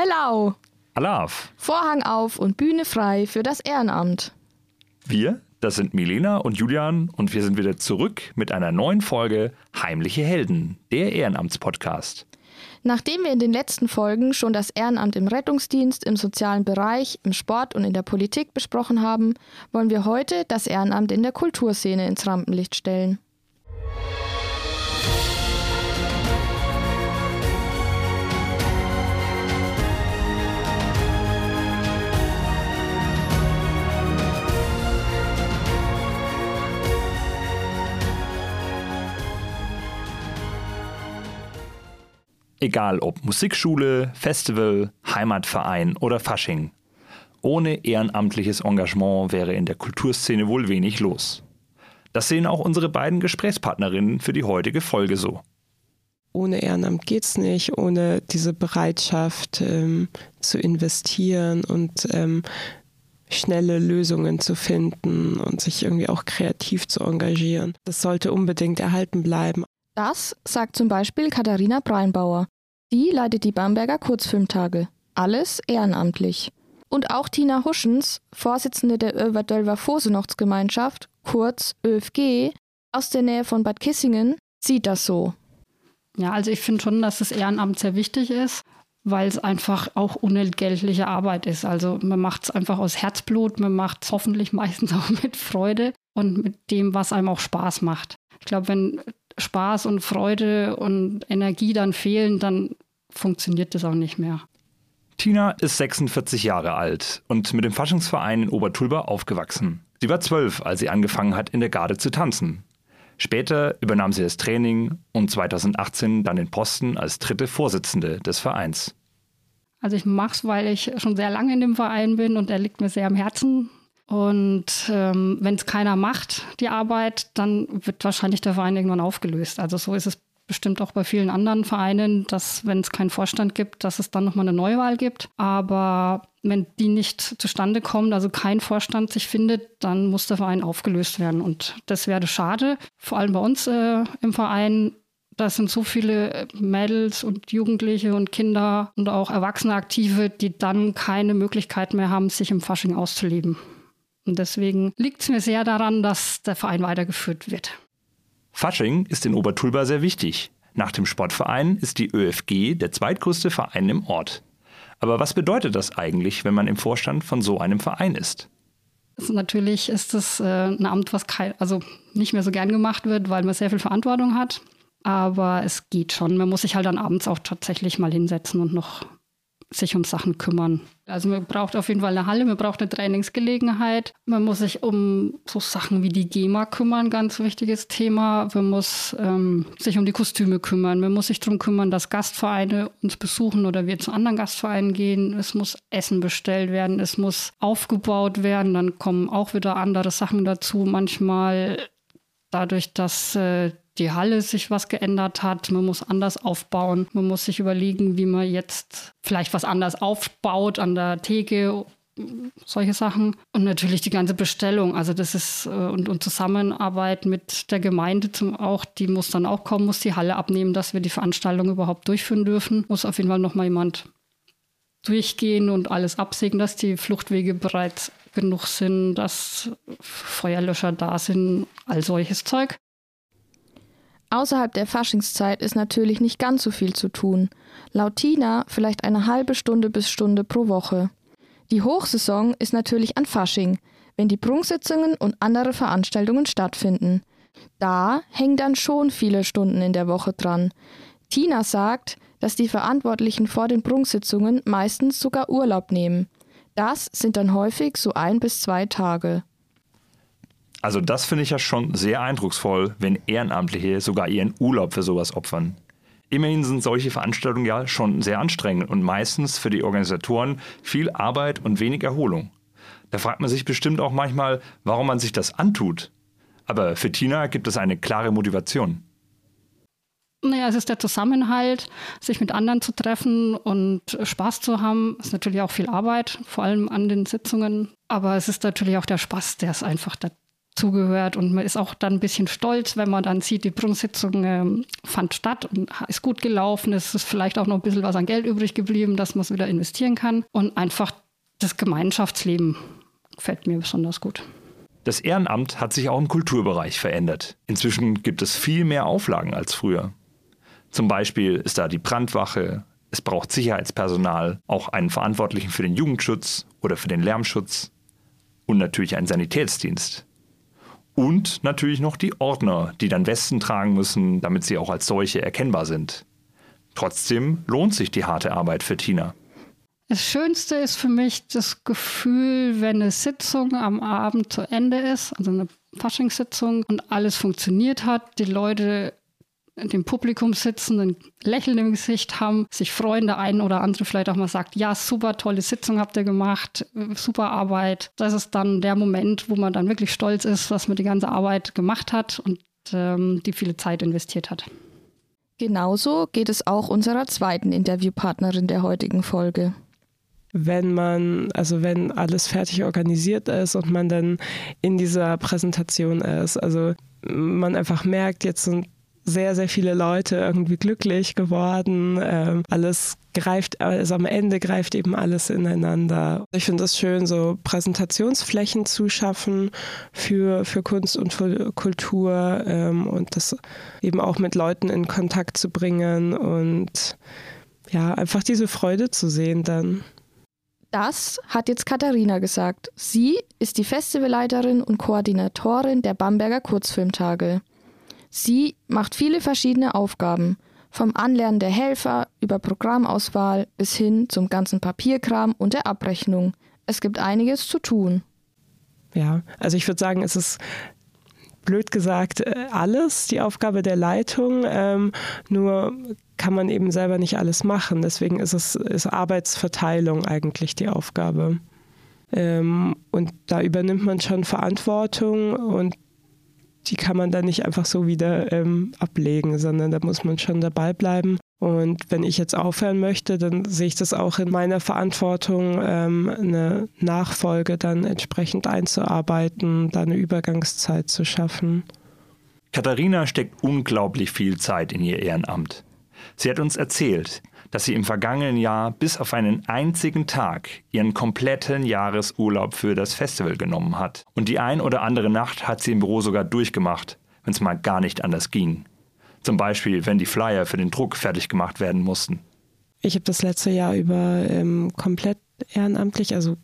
Hello! Alaf. Vorhang auf und Bühne frei für das Ehrenamt. Wir, das sind Milena und Julian und wir sind wieder zurück mit einer neuen Folge Heimliche Helden, der Ehrenamtspodcast. Nachdem wir in den letzten Folgen schon das Ehrenamt im Rettungsdienst, im sozialen Bereich, im Sport und in der Politik besprochen haben, wollen wir heute das Ehrenamt in der Kulturszene ins Rampenlicht stellen. Egal ob Musikschule, Festival, Heimatverein oder Fasching. Ohne ehrenamtliches Engagement wäre in der Kulturszene wohl wenig los. Das sehen auch unsere beiden Gesprächspartnerinnen für die heutige Folge so. Ohne Ehrenamt geht es nicht, ohne diese Bereitschaft ähm, zu investieren und ähm, schnelle Lösungen zu finden und sich irgendwie auch kreativ zu engagieren. Das sollte unbedingt erhalten bleiben. Das sagt zum Beispiel Katharina Breinbauer. Sie leitet die Bamberger Kurzfilmtage. Alles ehrenamtlich. Und auch Tina Huschens, Vorsitzende der Överdölver Fosenochtsgemeinschaft, kurz ÖFG, aus der Nähe von Bad Kissingen, sieht das so. Ja, also ich finde schon, dass das Ehrenamt sehr wichtig ist, weil es einfach auch unentgeltliche Arbeit ist. Also man macht es einfach aus Herzblut, man macht es hoffentlich meistens auch mit Freude und mit dem, was einem auch Spaß macht. Ich glaube, wenn Spaß und Freude und Energie dann fehlen, dann funktioniert das auch nicht mehr. Tina ist 46 Jahre alt und mit dem Faschingsverein in Obertulba aufgewachsen. Sie war zwölf, als sie angefangen hat, in der Garde zu tanzen. Später übernahm sie das Training und 2018 dann den Posten als dritte Vorsitzende des Vereins. Also ich mache es, weil ich schon sehr lange in dem Verein bin und er liegt mir sehr am Herzen. Und ähm, wenn es keiner macht, die Arbeit, dann wird wahrscheinlich der Verein irgendwann aufgelöst. Also so ist es bestimmt auch bei vielen anderen Vereinen, dass wenn es keinen Vorstand gibt, dass es dann nochmal eine Neuwahl gibt. Aber wenn die nicht zustande kommt, also kein Vorstand sich findet, dann muss der Verein aufgelöst werden. Und das wäre schade, vor allem bei uns äh, im Verein. Da sind so viele Mädels und Jugendliche und Kinder und auch Erwachsene Aktive, die dann keine Möglichkeit mehr haben, sich im Fasching auszuleben. Und deswegen liegt es mir sehr daran, dass der Verein weitergeführt wird. Fasching ist in Obertulba sehr wichtig. Nach dem Sportverein ist die ÖFG der zweitgrößte Verein im Ort. Aber was bedeutet das eigentlich, wenn man im Vorstand von so einem Verein ist? Also natürlich ist es äh, ein Amt, was kein, also nicht mehr so gern gemacht wird, weil man sehr viel Verantwortung hat. Aber es geht schon. Man muss sich halt dann abends auch tatsächlich mal hinsetzen und noch sich um Sachen kümmern. Also man braucht auf jeden Fall eine Halle, man braucht eine Trainingsgelegenheit. Man muss sich um so Sachen wie die GEMA kümmern, ganz wichtiges Thema. Man muss ähm, sich um die Kostüme kümmern. Man muss sich darum kümmern, dass Gastvereine uns besuchen oder wir zu anderen Gastvereinen gehen. Es muss Essen bestellt werden, es muss aufgebaut werden. Dann kommen auch wieder andere Sachen dazu. Manchmal dadurch, dass äh, die Halle sich was geändert hat. Man muss anders aufbauen. Man muss sich überlegen, wie man jetzt vielleicht was anders aufbaut an der Theke solche Sachen. Und natürlich die ganze Bestellung. Also das ist äh, und, und Zusammenarbeit mit der Gemeinde zum auch, die muss dann auch kommen, muss die Halle abnehmen, dass wir die Veranstaltung überhaupt durchführen dürfen. Muss auf jeden Fall nochmal jemand durchgehen und alles absägen, dass die Fluchtwege bereits genug sind, dass Feuerlöscher da sind, all solches Zeug. Außerhalb der Faschingszeit ist natürlich nicht ganz so viel zu tun. Laut Tina vielleicht eine halbe Stunde bis Stunde pro Woche. Die Hochsaison ist natürlich an Fasching, wenn die Prunksitzungen und andere Veranstaltungen stattfinden. Da hängen dann schon viele Stunden in der Woche dran. Tina sagt, dass die Verantwortlichen vor den Prunksitzungen meistens sogar Urlaub nehmen. Das sind dann häufig so ein bis zwei Tage. Also das finde ich ja schon sehr eindrucksvoll, wenn Ehrenamtliche sogar ihren Urlaub für sowas opfern. Immerhin sind solche Veranstaltungen ja schon sehr anstrengend und meistens für die Organisatoren viel Arbeit und wenig Erholung. Da fragt man sich bestimmt auch manchmal, warum man sich das antut. Aber für Tina gibt es eine klare Motivation. Naja, es ist der Zusammenhalt, sich mit anderen zu treffen und Spaß zu haben. Es ist natürlich auch viel Arbeit, vor allem an den Sitzungen. Aber es ist natürlich auch der Spaß, der es einfach zugehört und man ist auch dann ein bisschen stolz, wenn man dann sieht, die Prunksitzung ähm, fand statt und ist gut gelaufen, es ist vielleicht auch noch ein bisschen was an Geld übrig geblieben, dass man es wieder investieren kann und einfach das Gemeinschaftsleben gefällt mir besonders gut. Das Ehrenamt hat sich auch im Kulturbereich verändert. Inzwischen gibt es viel mehr Auflagen als früher. Zum Beispiel ist da die Brandwache, es braucht Sicherheitspersonal, auch einen Verantwortlichen für den Jugendschutz oder für den Lärmschutz und natürlich einen Sanitätsdienst. Und natürlich noch die Ordner, die dann Westen tragen müssen, damit sie auch als solche erkennbar sind. Trotzdem lohnt sich die harte Arbeit für Tina. Das Schönste ist für mich das Gefühl, wenn eine Sitzung am Abend zu Ende ist, also eine Faschingssitzung und alles funktioniert hat, die Leute dem Publikum sitzen, ein Lächeln im Gesicht haben, sich freuen, der ein oder andere vielleicht auch mal sagt, ja, super tolle Sitzung habt ihr gemacht, super Arbeit. Das ist dann der Moment, wo man dann wirklich stolz ist, was man die ganze Arbeit gemacht hat und ähm, die viele Zeit investiert hat. Genauso geht es auch unserer zweiten Interviewpartnerin der heutigen Folge wenn man, also wenn alles fertig organisiert ist und man dann in dieser Präsentation ist. Also man einfach merkt, jetzt sind sehr, sehr viele Leute irgendwie glücklich geworden. Ähm, alles greift, also am Ende greift eben alles ineinander. Ich finde es schön, so Präsentationsflächen zu schaffen für, für Kunst und für Kultur ähm, und das eben auch mit Leuten in Kontakt zu bringen und ja, einfach diese Freude zu sehen dann. Das hat jetzt Katharina gesagt. Sie ist die Festivalleiterin und Koordinatorin der Bamberger Kurzfilmtage. Sie macht viele verschiedene Aufgaben, vom Anlernen der Helfer über Programmauswahl bis hin zum ganzen Papierkram und der Abrechnung. Es gibt einiges zu tun. Ja, also ich würde sagen, es ist blöd gesagt äh, alles die Aufgabe der Leitung. Ähm, nur kann man eben selber nicht alles machen. Deswegen ist es ist Arbeitsverteilung eigentlich die Aufgabe. Ähm, und da übernimmt man schon Verantwortung und die kann man dann nicht einfach so wieder ähm, ablegen, sondern da muss man schon dabei bleiben. Und wenn ich jetzt aufhören möchte, dann sehe ich das auch in meiner Verantwortung, ähm, eine Nachfolge dann entsprechend einzuarbeiten, da eine Übergangszeit zu schaffen. Katharina steckt unglaublich viel Zeit in ihr Ehrenamt. Sie hat uns erzählt, dass sie im vergangenen Jahr bis auf einen einzigen Tag ihren kompletten Jahresurlaub für das Festival genommen hat. Und die ein oder andere Nacht hat sie im Büro sogar durchgemacht, wenn es mal gar nicht anders ging. Zum Beispiel, wenn die Flyer für den Druck fertig gemacht werden mussten. Ich habe das letzte Jahr über ähm, komplett ehrenamtlich, also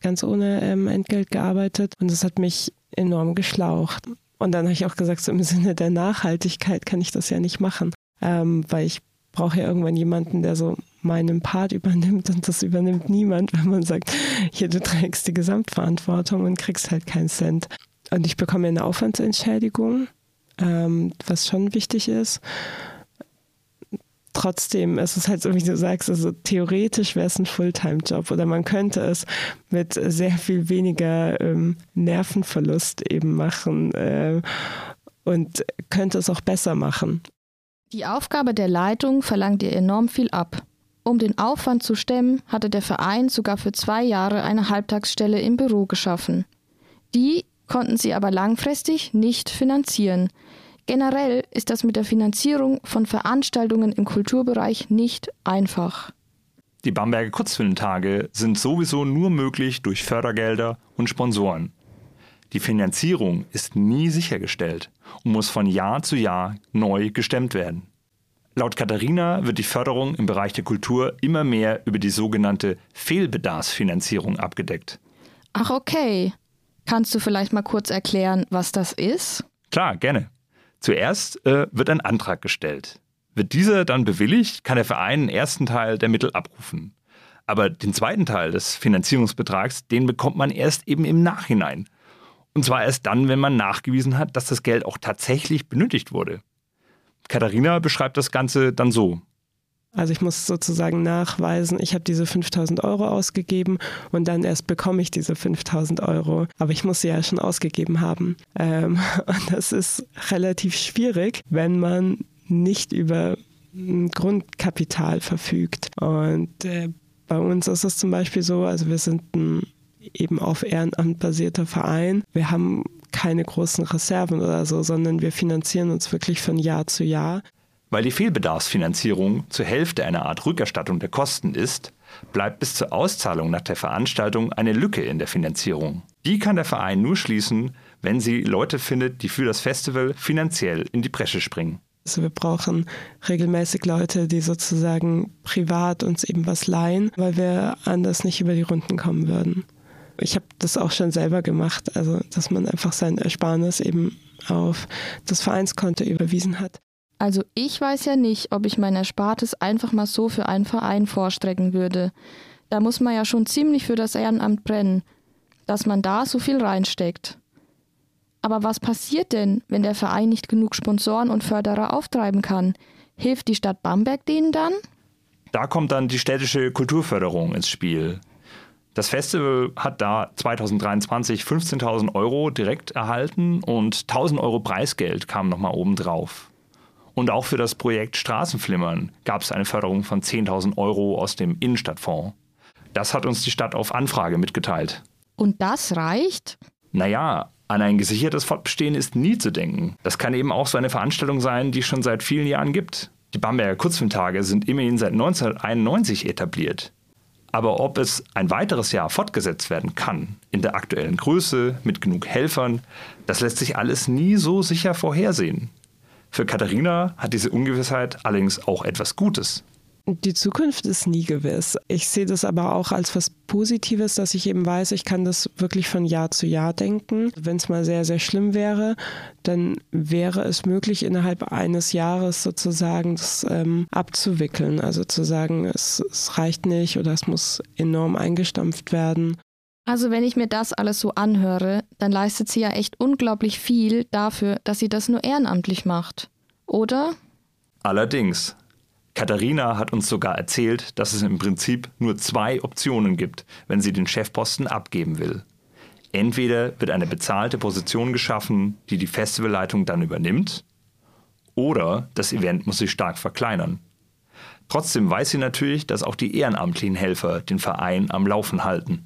ganz ohne ähm, Entgelt gearbeitet und es hat mich enorm geschlaucht. Und dann habe ich auch gesagt, so im Sinne der Nachhaltigkeit kann ich das ja nicht machen, ähm, weil ich brauche ja irgendwann jemanden, der so meinen Part übernimmt und das übernimmt niemand, wenn man sagt, hier, du trägst die Gesamtverantwortung und kriegst halt keinen Cent. Und ich bekomme eine Aufwandsentschädigung, ähm, was schon wichtig ist. Trotzdem ist es halt so, wie du sagst, also theoretisch wäre es ein Fulltime-Job oder man könnte es mit sehr viel weniger ähm, Nervenverlust eben machen äh, und könnte es auch besser machen. Die Aufgabe der Leitung verlangt ihr enorm viel ab. Um den Aufwand zu stemmen, hatte der Verein sogar für zwei Jahre eine Halbtagsstelle im Büro geschaffen. Die konnten sie aber langfristig nicht finanzieren. Generell ist das mit der Finanzierung von Veranstaltungen im Kulturbereich nicht einfach. Die Bamberger Kurzfilmtage sind sowieso nur möglich durch Fördergelder und Sponsoren. Die Finanzierung ist nie sichergestellt und muss von Jahr zu Jahr neu gestemmt werden. Laut Katharina wird die Förderung im Bereich der Kultur immer mehr über die sogenannte Fehlbedarfsfinanzierung abgedeckt. Ach okay. Kannst du vielleicht mal kurz erklären, was das ist? Klar, gerne. Zuerst äh, wird ein Antrag gestellt. Wird dieser dann bewilligt, kann der Verein den ersten Teil der Mittel abrufen. Aber den zweiten Teil des Finanzierungsbetrags, den bekommt man erst eben im Nachhinein. Und zwar erst dann, wenn man nachgewiesen hat, dass das Geld auch tatsächlich benötigt wurde. Katharina beschreibt das Ganze dann so. Also ich muss sozusagen nachweisen, ich habe diese 5000 Euro ausgegeben und dann erst bekomme ich diese 5000 Euro. Aber ich muss sie ja schon ausgegeben haben. Ähm, und das ist relativ schwierig, wenn man nicht über ein Grundkapital verfügt. Und äh, bei uns ist es zum Beispiel so, also wir sind ein eben auf Ehrenamt basierter Verein. Wir haben keine großen Reserven oder so, sondern wir finanzieren uns wirklich von Jahr zu Jahr. Weil die Fehlbedarfsfinanzierung zur Hälfte eine Art Rückerstattung der Kosten ist, bleibt bis zur Auszahlung nach der Veranstaltung eine Lücke in der Finanzierung. Die kann der Verein nur schließen, wenn sie Leute findet, die für das Festival finanziell in die Bresche springen. Also wir brauchen regelmäßig Leute, die sozusagen privat uns eben was leihen, weil wir anders nicht über die Runden kommen würden. Ich habe das auch schon selber gemacht, also dass man einfach sein Ersparnis eben auf das Vereinskonto überwiesen hat. Also ich weiß ja nicht, ob ich mein Erspartes einfach mal so für einen Verein vorstrecken würde. Da muss man ja schon ziemlich für das Ehrenamt brennen, dass man da so viel reinsteckt. Aber was passiert denn, wenn der Verein nicht genug Sponsoren und Förderer auftreiben kann? Hilft die Stadt Bamberg denen dann? Da kommt dann die städtische Kulturförderung ins Spiel. Das Festival hat da 2023 15.000 Euro direkt erhalten und 1.000 Euro Preisgeld kam nochmal obendrauf. Und auch für das Projekt Straßenflimmern gab es eine Förderung von 10.000 Euro aus dem Innenstadtfonds. Das hat uns die Stadt auf Anfrage mitgeteilt. Und das reicht? Naja, an ein gesichertes Fortbestehen ist nie zu denken. Das kann eben auch so eine Veranstaltung sein, die es schon seit vielen Jahren gibt. Die Bamberger Kurzfilmtage sind immerhin seit 1991 etabliert. Aber ob es ein weiteres Jahr fortgesetzt werden kann, in der aktuellen Größe, mit genug Helfern, das lässt sich alles nie so sicher vorhersehen. Für Katharina hat diese Ungewissheit allerdings auch etwas Gutes. Die Zukunft ist nie gewiss. Ich sehe das aber auch als was Positives, dass ich eben weiß, ich kann das wirklich von Jahr zu Jahr denken. Wenn es mal sehr, sehr schlimm wäre, dann wäre es möglich, innerhalb eines Jahres sozusagen das ähm, abzuwickeln. Also zu sagen, es, es reicht nicht oder es muss enorm eingestampft werden. Also wenn ich mir das alles so anhöre, dann leistet sie ja echt unglaublich viel dafür, dass sie das nur ehrenamtlich macht. Oder? Allerdings. Katharina hat uns sogar erzählt, dass es im Prinzip nur zwei Optionen gibt, wenn sie den Chefposten abgeben will. Entweder wird eine bezahlte Position geschaffen, die die Festivalleitung dann übernimmt, oder das Event muss sich stark verkleinern. Trotzdem weiß sie natürlich, dass auch die ehrenamtlichen Helfer den Verein am Laufen halten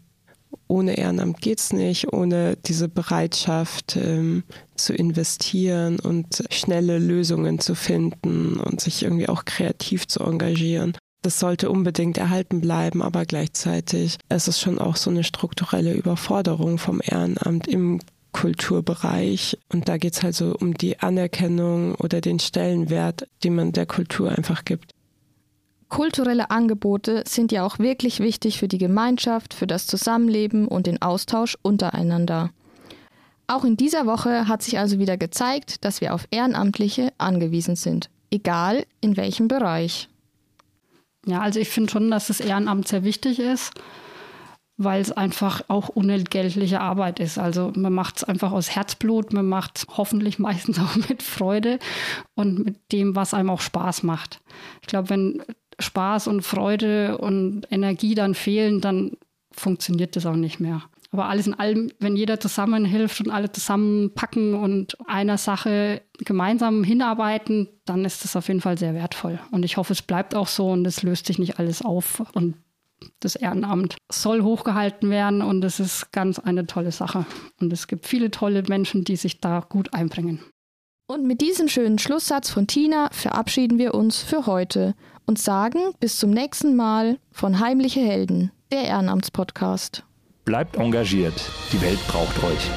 ohne Ehrenamt geht es nicht, ohne diese Bereitschaft ähm, zu investieren und schnelle Lösungen zu finden und sich irgendwie auch kreativ zu engagieren. Das sollte unbedingt erhalten bleiben, aber gleichzeitig ist es schon auch so eine strukturelle Überforderung vom Ehrenamt im Kulturbereich. Und da geht es halt so um die Anerkennung oder den Stellenwert, den man der Kultur einfach gibt. Kulturelle Angebote sind ja auch wirklich wichtig für die Gemeinschaft, für das Zusammenleben und den Austausch untereinander. Auch in dieser Woche hat sich also wieder gezeigt, dass wir auf Ehrenamtliche angewiesen sind, egal in welchem Bereich. Ja, also ich finde schon, dass das Ehrenamt sehr wichtig ist, weil es einfach auch unentgeltliche Arbeit ist. Also man macht es einfach aus Herzblut, man macht es hoffentlich meistens auch mit Freude und mit dem, was einem auch Spaß macht. Ich glaube, wenn Spaß und Freude und Energie dann fehlen, dann funktioniert das auch nicht mehr. Aber alles in allem, wenn jeder zusammenhilft und alle zusammenpacken und einer Sache gemeinsam hinarbeiten, dann ist das auf jeden Fall sehr wertvoll. Und ich hoffe, es bleibt auch so und es löst sich nicht alles auf. Und das Ehrenamt soll hochgehalten werden und es ist ganz eine tolle Sache. Und es gibt viele tolle Menschen, die sich da gut einbringen. Und mit diesem schönen Schlusssatz von Tina verabschieden wir uns für heute und sagen bis zum nächsten Mal von Heimliche Helden, der Ehrenamtspodcast. Bleibt engagiert, die Welt braucht euch.